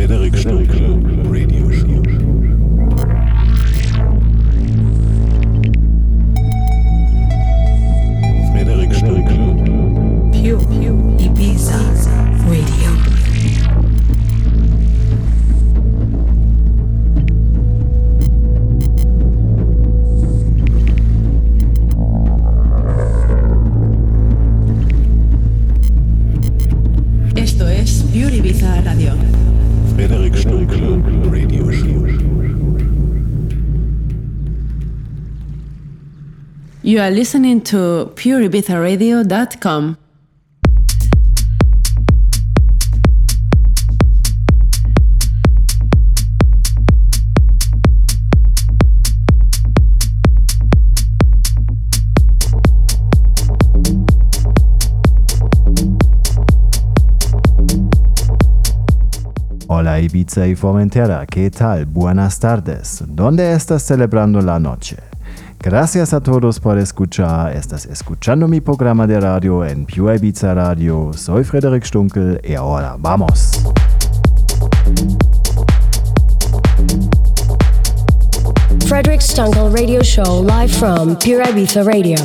Frederik Stunkel Radio Show. You are listening to pureibizaradio.com. Hola Ibiza y Formentera, ¿qué tal? Buenas tardes. ¿Dónde estás celebrando la noche? Gracias a todos por escuchar. Estás escuchando mi programa de radio en Pure Ibiza Radio. Soy Frederik Stunkel y ahora vamos. Frederick Stunkel Radio Show live from Pure Ibiza Radio.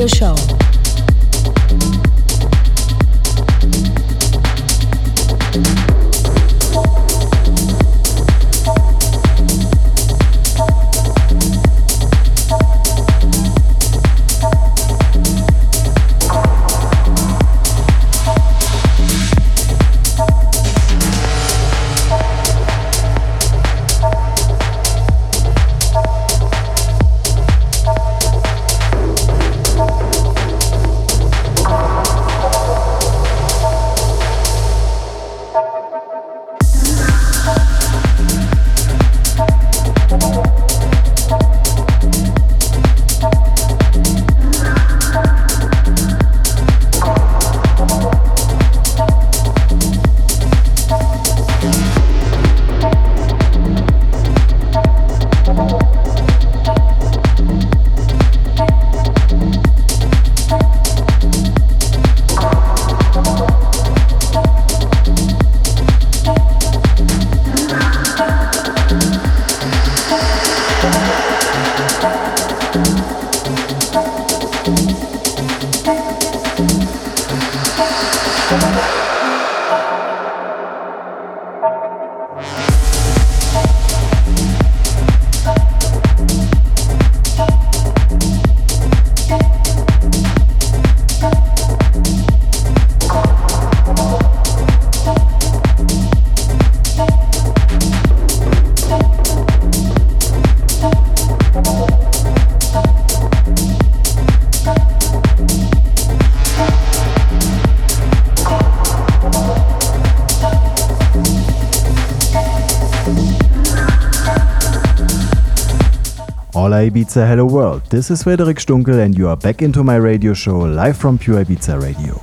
Radio Show. Ibiza, hello world. This is Frederic Stunkel and you are back into my radio show live from Pure Ibiza Radio.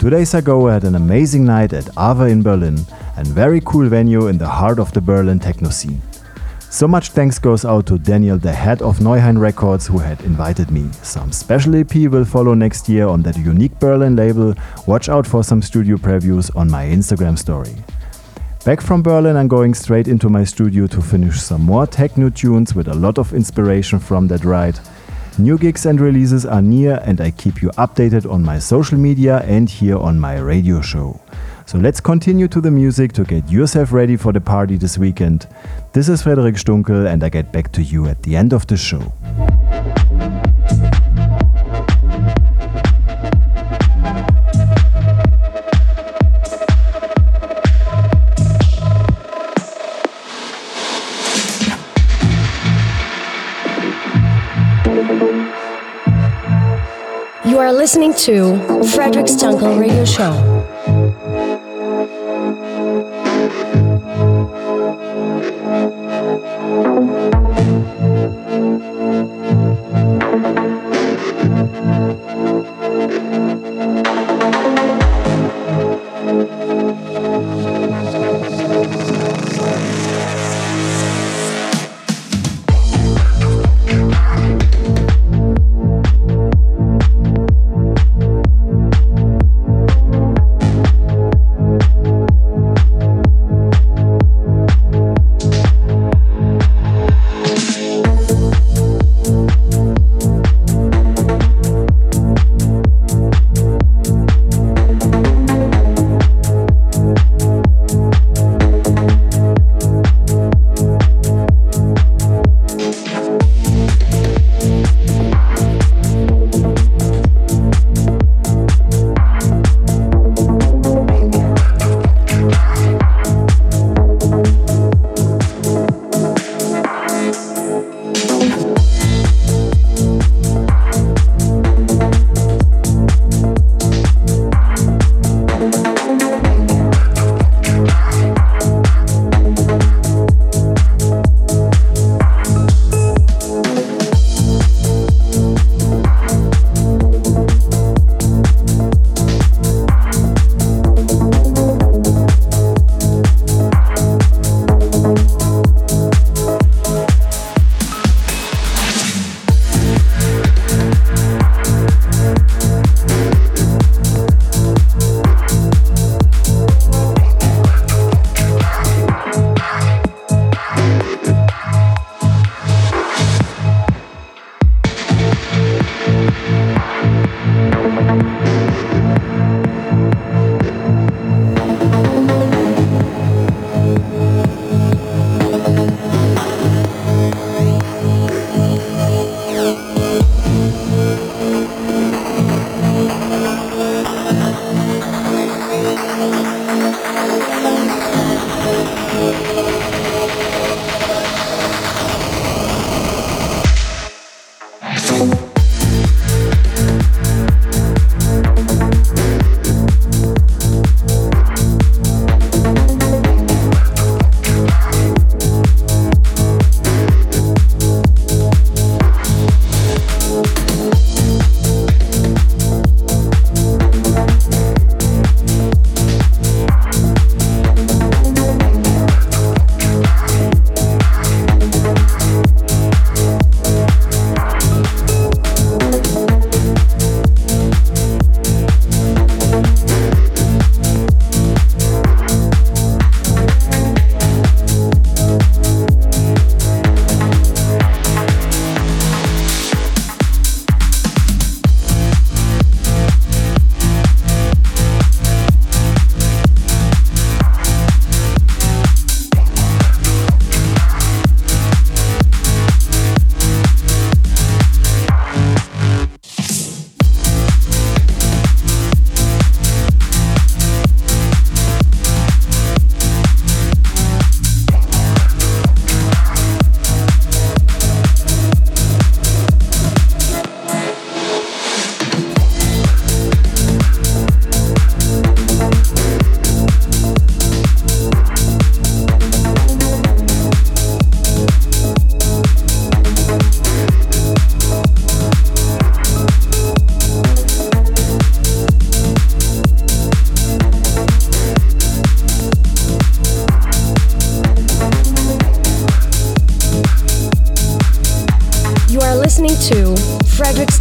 Two days ago I had an amazing night at Ava in Berlin a very cool venue in the heart of the Berlin techno scene. So much thanks goes out to Daniel, the head of Neuhain Records, who had invited me. Some special EP will follow next year on that unique Berlin label. Watch out for some studio previews on my Instagram story. Back from Berlin, I'm going straight into my studio to finish some more techno tunes with a lot of inspiration from that ride. New gigs and releases are near, and I keep you updated on my social media and here on my radio show. So let's continue to the music to get yourself ready for the party this weekend. This is Frederic Stunkel, and I get back to you at the end of the show. Are listening to Frederic's Stunkel Radio Show.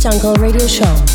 Jungle Radio Show.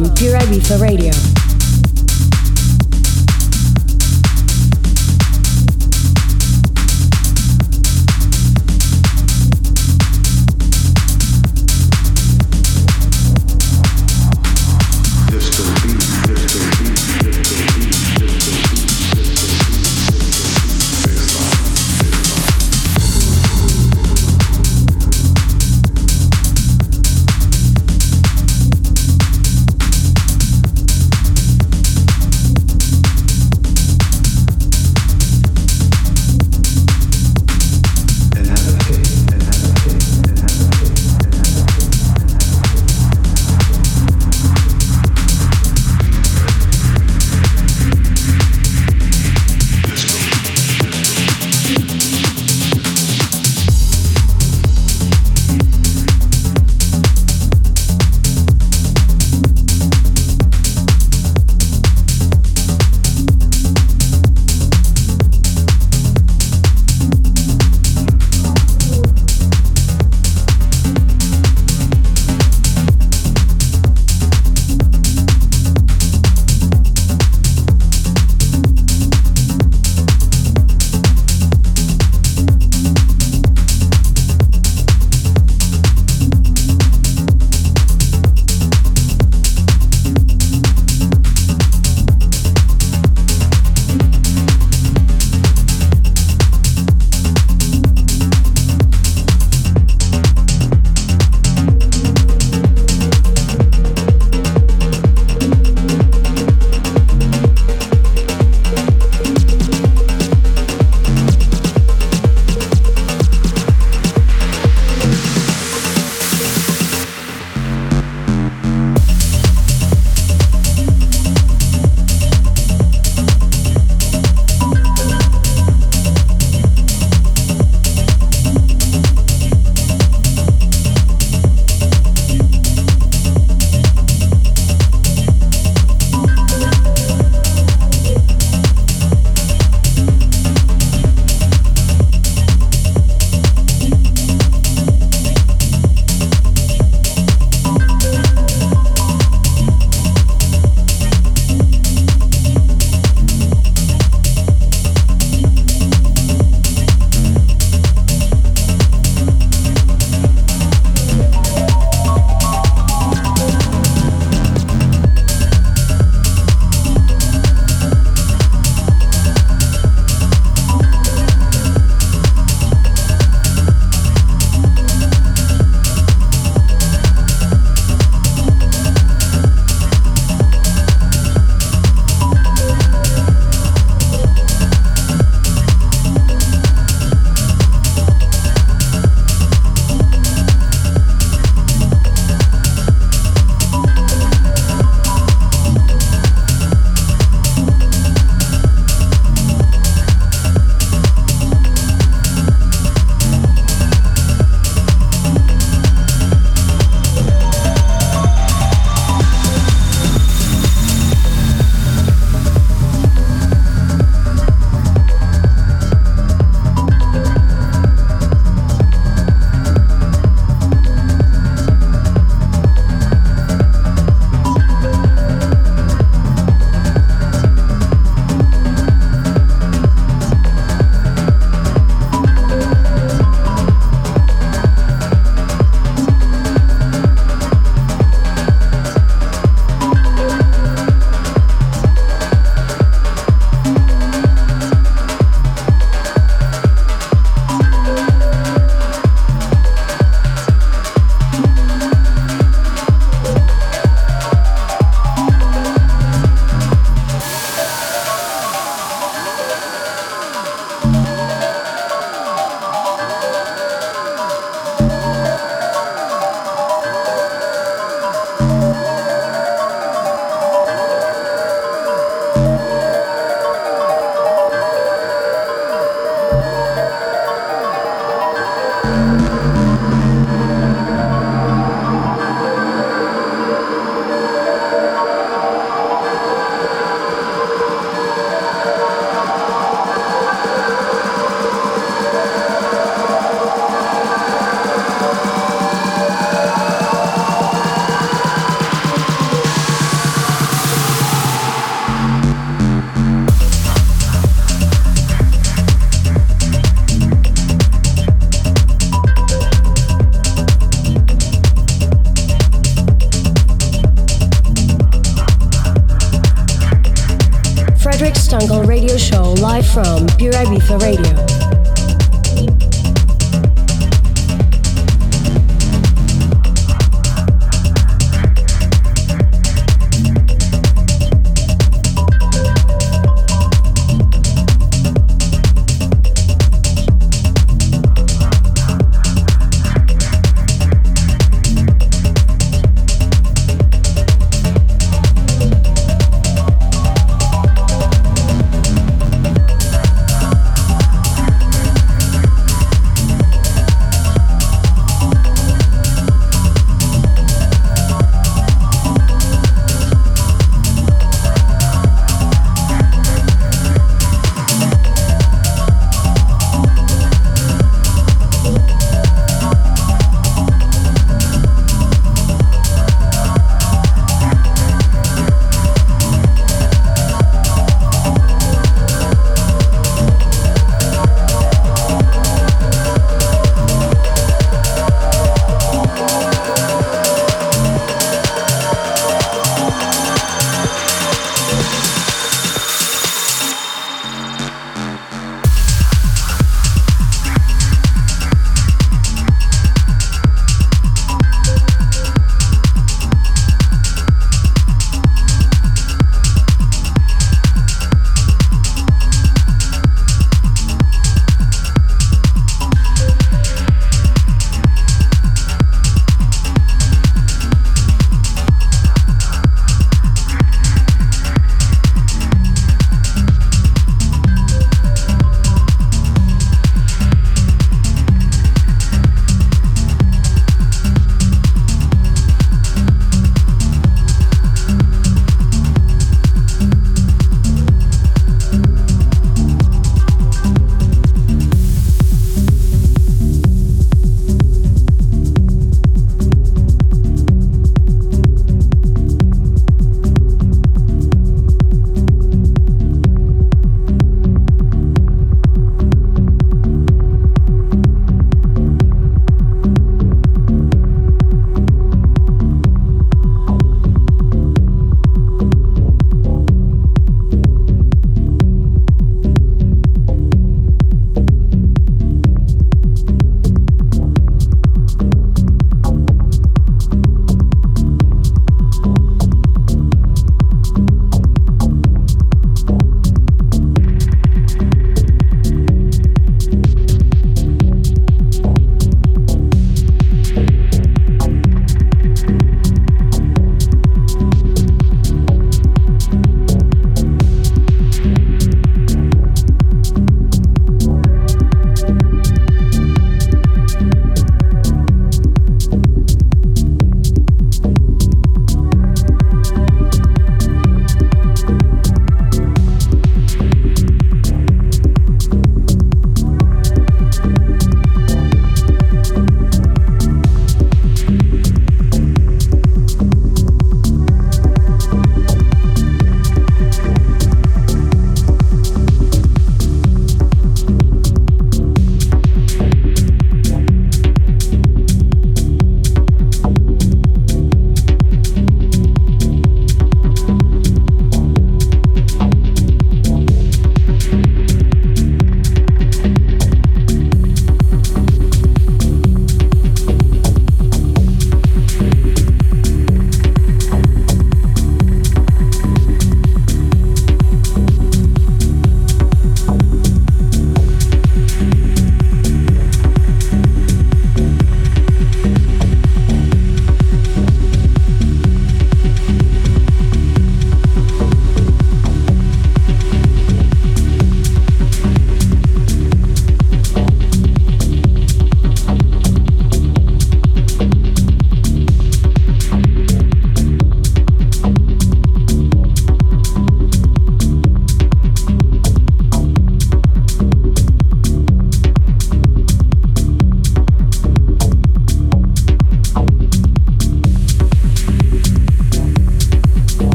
From Pure Ibiza Radio.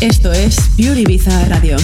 Esto es Pure Ibiza Radio.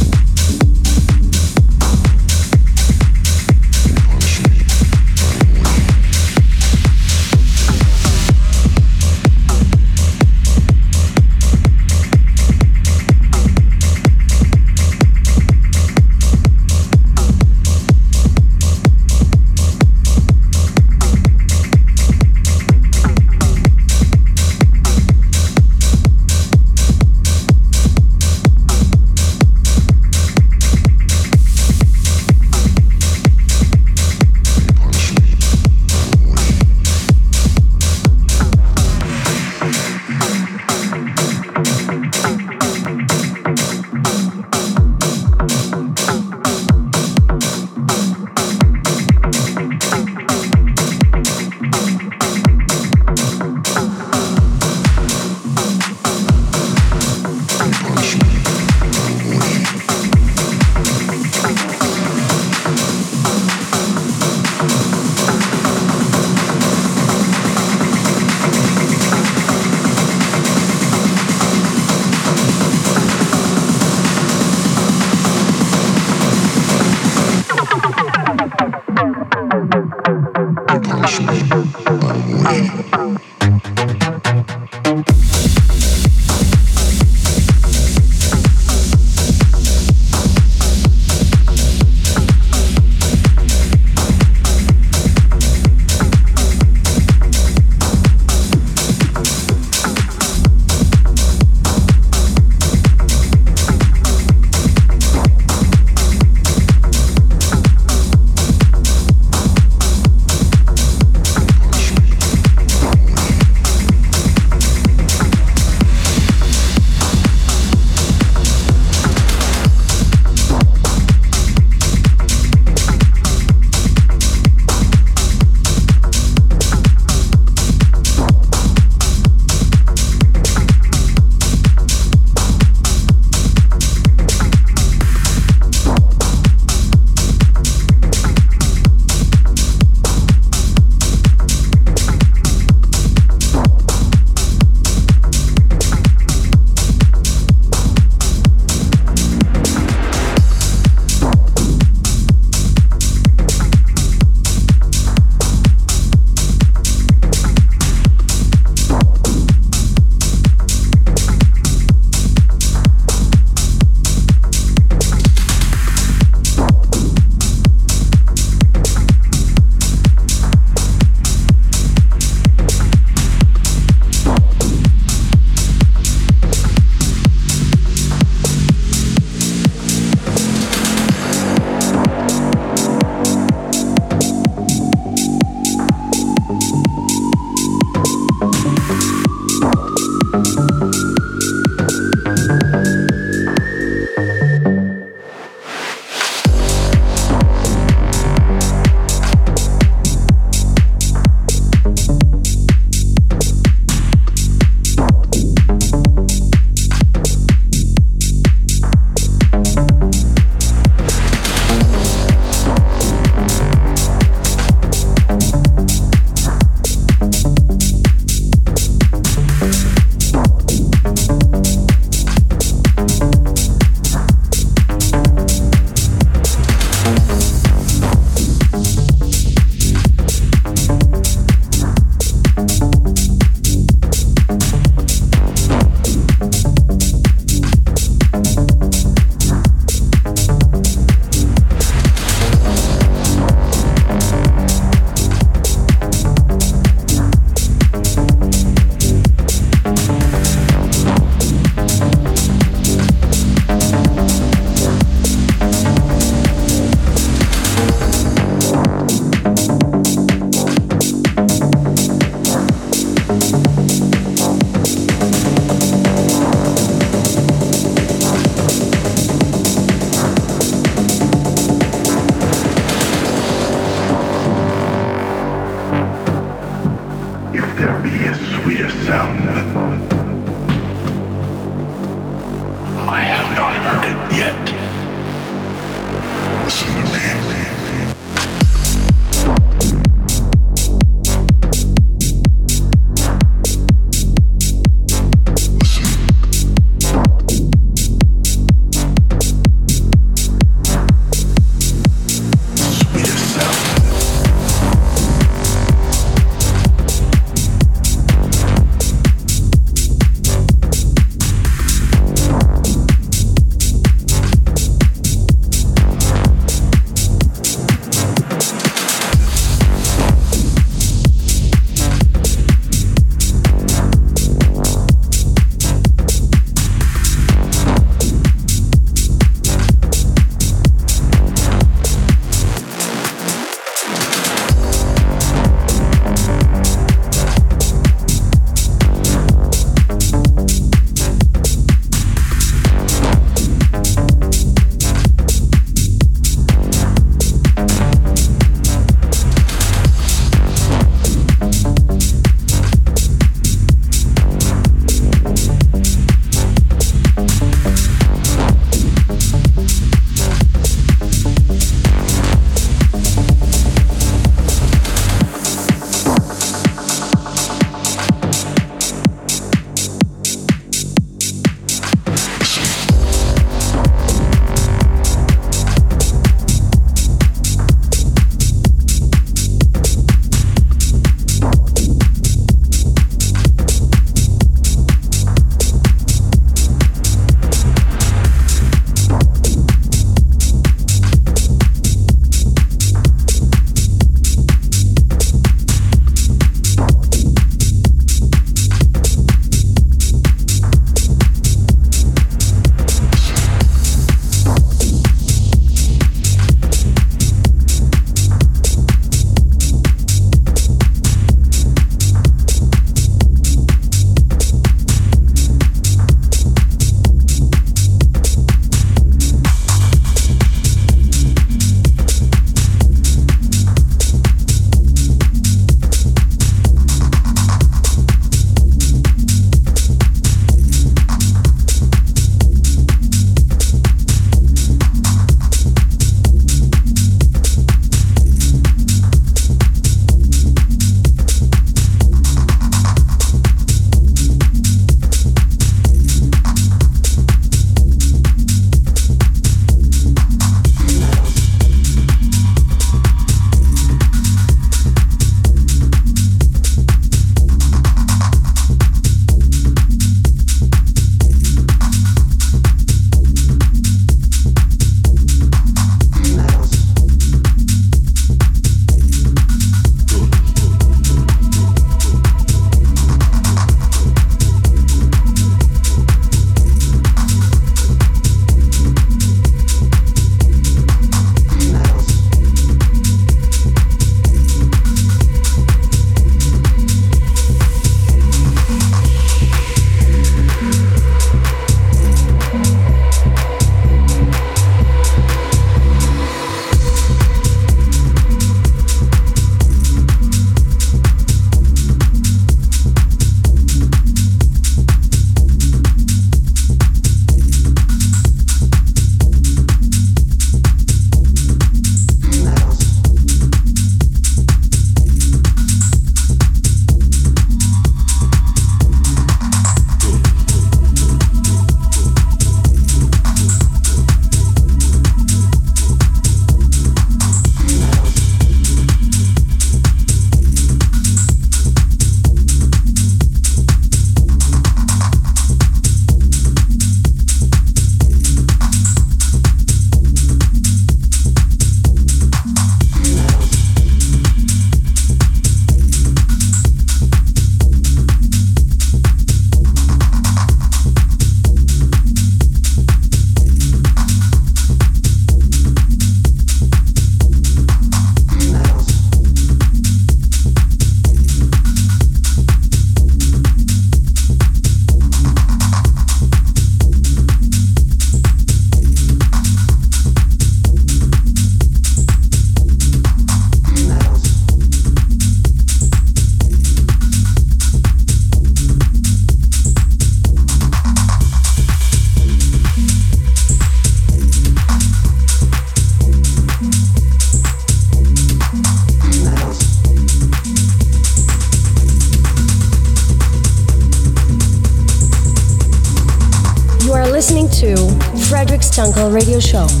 Stunkel Radio Show.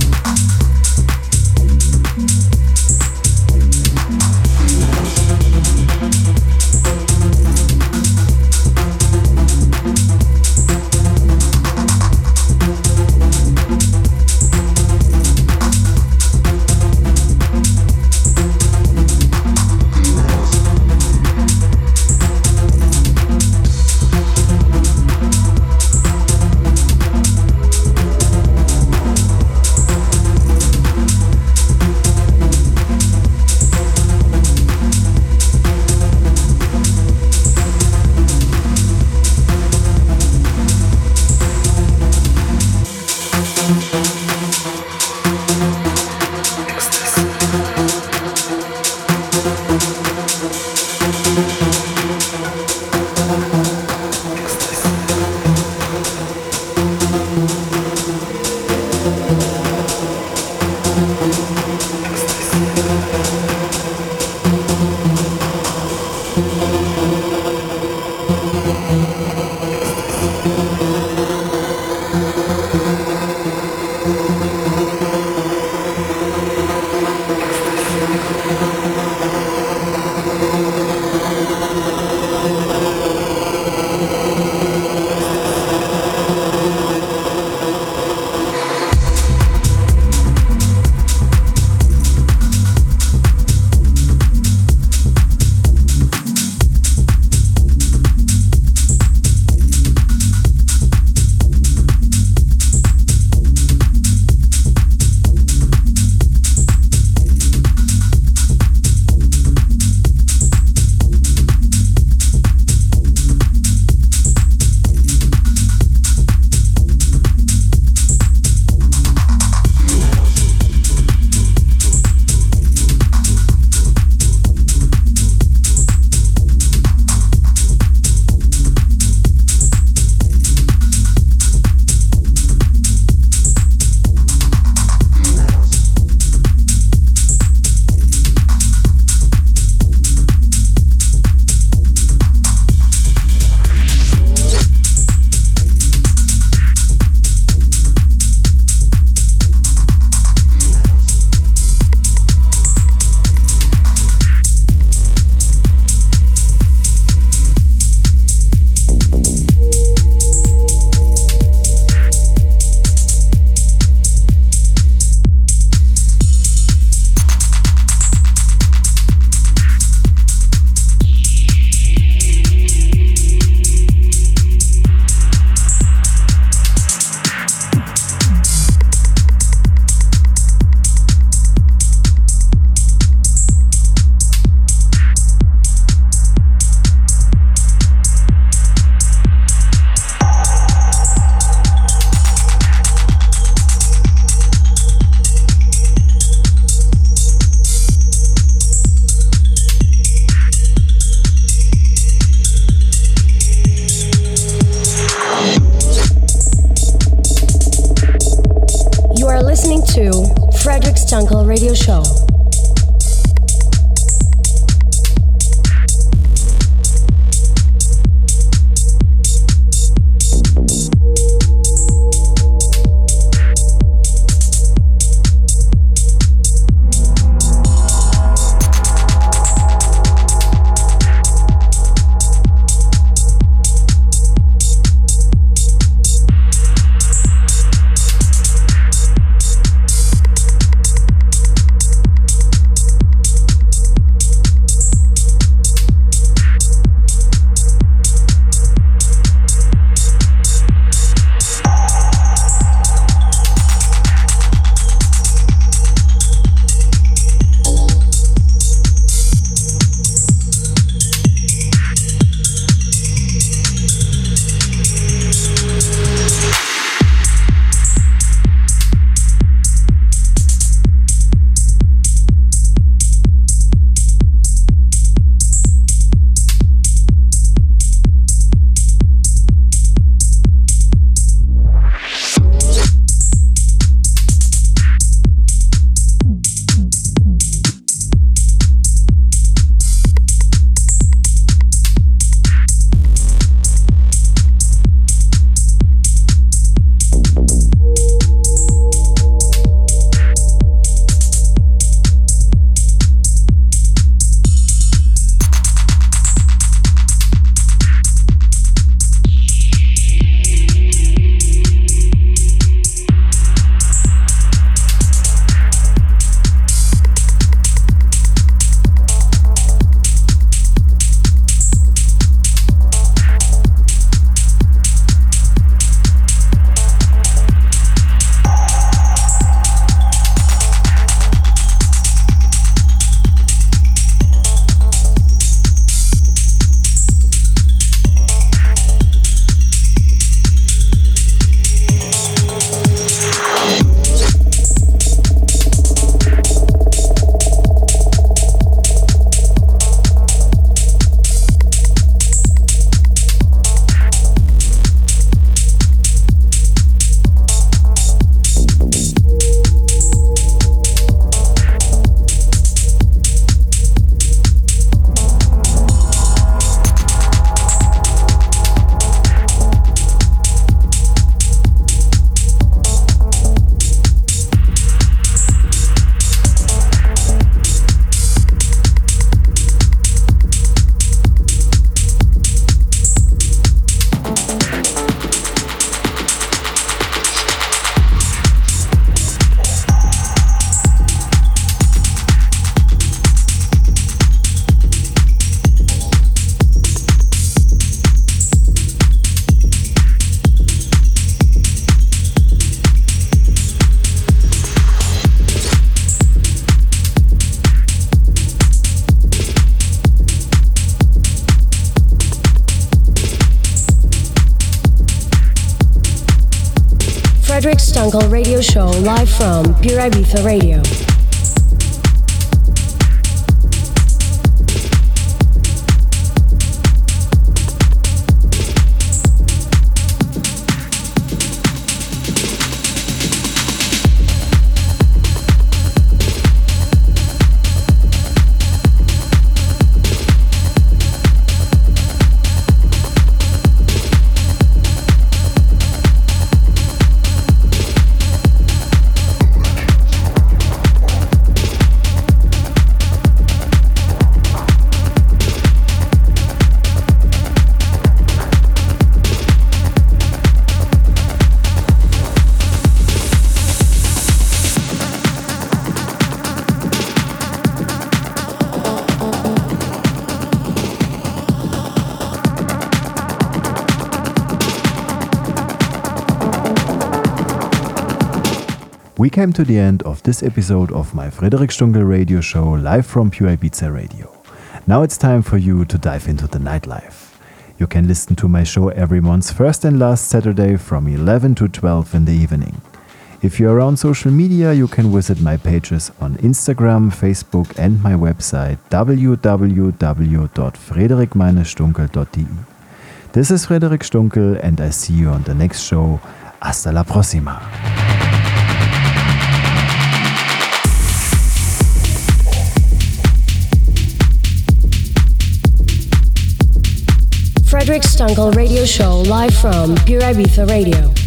Ibiza Radio. Came to the end of this episode of my Frederic Stunkel radio show live from Pure Ibiza Radio. Now it's time for you to dive into the nightlife. You can listen to my show every month's first and last Saturday from 11 to 12 in the evening. If you're on social media, you can visit my pages on Instagram, Facebook, and my website www.frederic-stunkel.de. This is Frederic Stunkel, and I see you on the next show. Hasta la próxima. Frederic Stunkel Radio Show live from Pure Ibiza Radio.